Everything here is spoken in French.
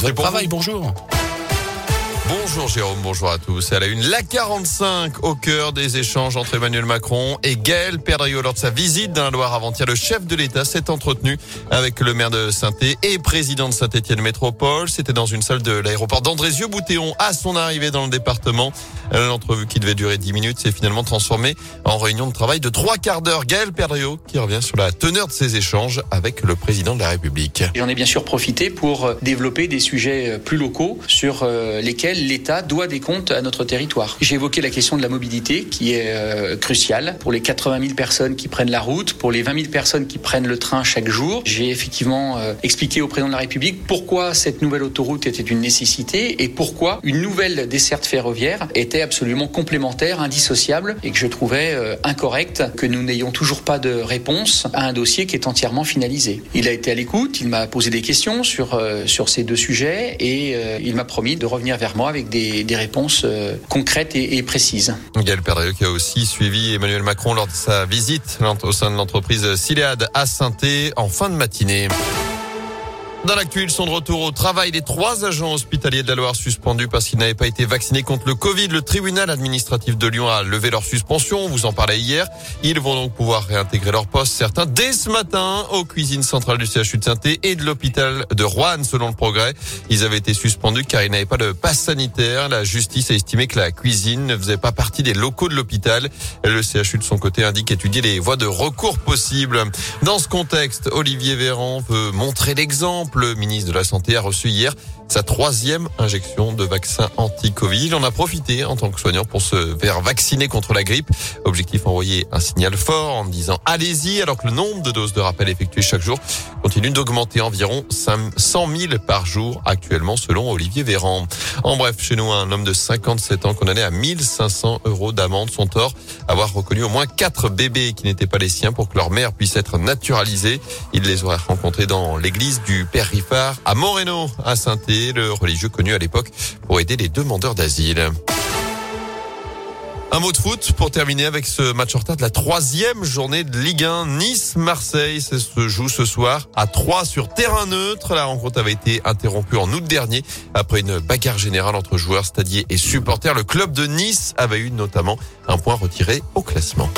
votre travail. Bonjour. Bonjour Jérôme, bonjour à tous. À la une, la 45 au cœur des échanges entre Emmanuel Macron et Gaël Perdriau lors de sa visite dans la Loire avant-hier. Le chef de l'État s'est entretenu avec le maire de saint et président de Saint-Étienne Métropole. C'était dans une salle de l'aéroport d'Andrézieux-Boutéon à son arrivée dans le département. L'entrevue qui devait durer 10 minutes s'est finalement transformée en réunion de travail de trois quarts d'heure. Gaël Perdriau qui revient sur la teneur de ces échanges avec le président de la République. J'en ai bien sûr profité pour développer des sujets plus locaux sur euh, lesquels l'État doit des comptes à notre territoire. J'ai évoqué la question de la mobilité qui est euh, cruciale pour les 80 000 personnes qui prennent la route, pour les 20 000 personnes qui prennent le train chaque jour. J'ai effectivement euh, expliqué au président de la République pourquoi cette nouvelle autoroute était une nécessité et pourquoi une nouvelle desserte ferroviaire était absolument complémentaire, indissociable et que je trouvais euh, incorrect que nous n'ayons toujours pas de réponse à un dossier qui est entièrement finalisé. Il a été à l'écoute, il m'a posé des questions sur, sur ces deux sujets et il m'a promis de revenir vers moi avec des, réponses euh, concrètes et, précises. Gaël Perdrieu qui a aussi suivi Emmanuel Macron lors de sa visite au sein de l'entreprise Siléade à saint en fin de matinée. Dans l'actu, ils sont de retour au travail. Les trois agents hospitaliers de la Loire suspendus parce qu'ils n'avaient pas été vaccinés contre le Covid. Le tribunal administratif de Lyon a levé leur suspension. On vous en parlait hier. Ils vont donc pouvoir réintégrer leur poste, certains, dès ce matin, aux cuisines centrales du CHU de saint et de l'hôpital de Rouen, selon le progrès. Ils avaient été suspendus car ils n'avaient pas de passe sanitaire. La justice a estimé que la cuisine ne faisait pas partie des locaux de l'hôpital. Le CHU de son côté indique étudier les voies de recours possibles. Dans ce contexte, Olivier Véran veut montrer l'exemple le ministre de la Santé a reçu hier sa troisième injection de vaccin anti-Covid. Il en a profité en tant que soignant pour se faire vacciner contre la grippe. Objectif envoyer un signal fort en disant allez-y alors que le nombre de doses de rappel effectuées chaque jour continue d'augmenter environ 100 000 par jour actuellement selon Olivier Véran. En bref, chez nous, un homme de 57 ans condamné à 1500 euros d'amende. Son tort, avoir reconnu au moins quatre bébés qui n'étaient pas les siens pour que leur mère puisse être naturalisée. Il les aurait rencontrés dans l'église du Père Riffard à Moreno, à saint le religieux connu à l'époque pour aider les demandeurs d'asile. Un mot de foot pour terminer avec ce match en retard de la troisième journée de Ligue 1. Nice-Marseille ça se joue ce soir à 3 sur terrain neutre. La rencontre avait été interrompue en août dernier après une bagarre générale entre joueurs, stadiers et supporters. Le club de Nice avait eu notamment un point retiré au classement.